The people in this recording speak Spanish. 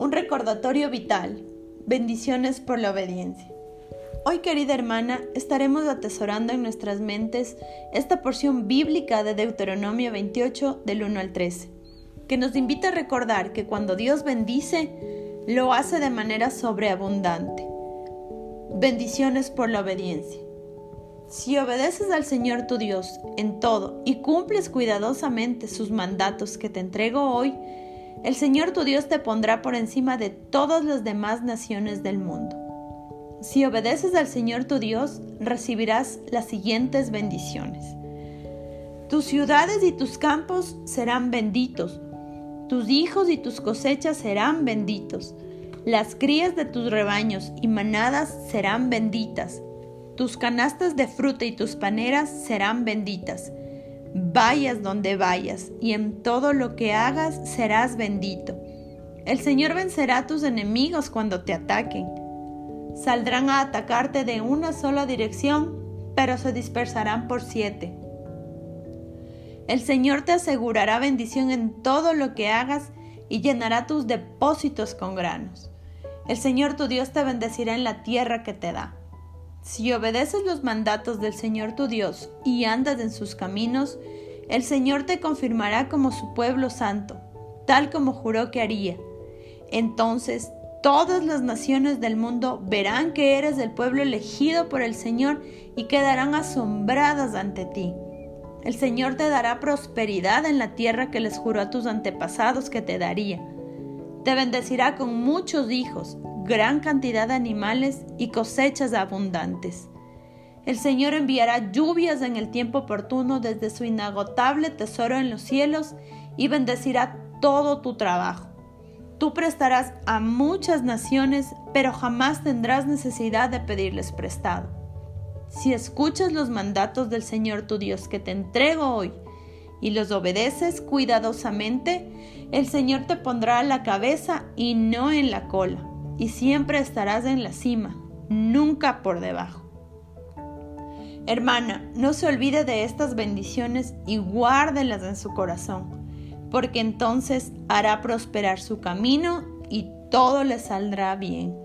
Un recordatorio vital. Bendiciones por la obediencia. Hoy, querida hermana, estaremos atesorando en nuestras mentes esta porción bíblica de Deuteronomio 28 del 1 al 13, que nos invita a recordar que cuando Dios bendice, lo hace de manera sobreabundante. Bendiciones por la obediencia. Si obedeces al Señor tu Dios en todo y cumples cuidadosamente sus mandatos que te entrego hoy, el Señor tu Dios te pondrá por encima de todas las demás naciones del mundo. Si obedeces al Señor tu Dios, recibirás las siguientes bendiciones. Tus ciudades y tus campos serán benditos, tus hijos y tus cosechas serán benditos, las crías de tus rebaños y manadas serán benditas tus canastas de fruta y tus paneras serán benditas. Vayas donde vayas, y en todo lo que hagas serás bendito. El Señor vencerá a tus enemigos cuando te ataquen. Saldrán a atacarte de una sola dirección, pero se dispersarán por siete. El Señor te asegurará bendición en todo lo que hagas y llenará tus depósitos con granos. El Señor tu Dios te bendecirá en la tierra que te da. Si obedeces los mandatos del Señor tu Dios y andas en sus caminos, el Señor te confirmará como su pueblo santo, tal como juró que haría. Entonces todas las naciones del mundo verán que eres el pueblo elegido por el Señor y quedarán asombradas ante ti. El Señor te dará prosperidad en la tierra que les juró a tus antepasados que te daría. Te bendecirá con muchos hijos gran cantidad de animales y cosechas abundantes. El Señor enviará lluvias en el tiempo oportuno desde su inagotable tesoro en los cielos y bendecirá todo tu trabajo. Tú prestarás a muchas naciones, pero jamás tendrás necesidad de pedirles prestado. Si escuchas los mandatos del Señor tu Dios que te entrego hoy y los obedeces cuidadosamente, el Señor te pondrá la cabeza y no en la cola y siempre estarás en la cima, nunca por debajo. Hermana, no se olvide de estas bendiciones y guárdelas en su corazón, porque entonces hará prosperar su camino y todo le saldrá bien.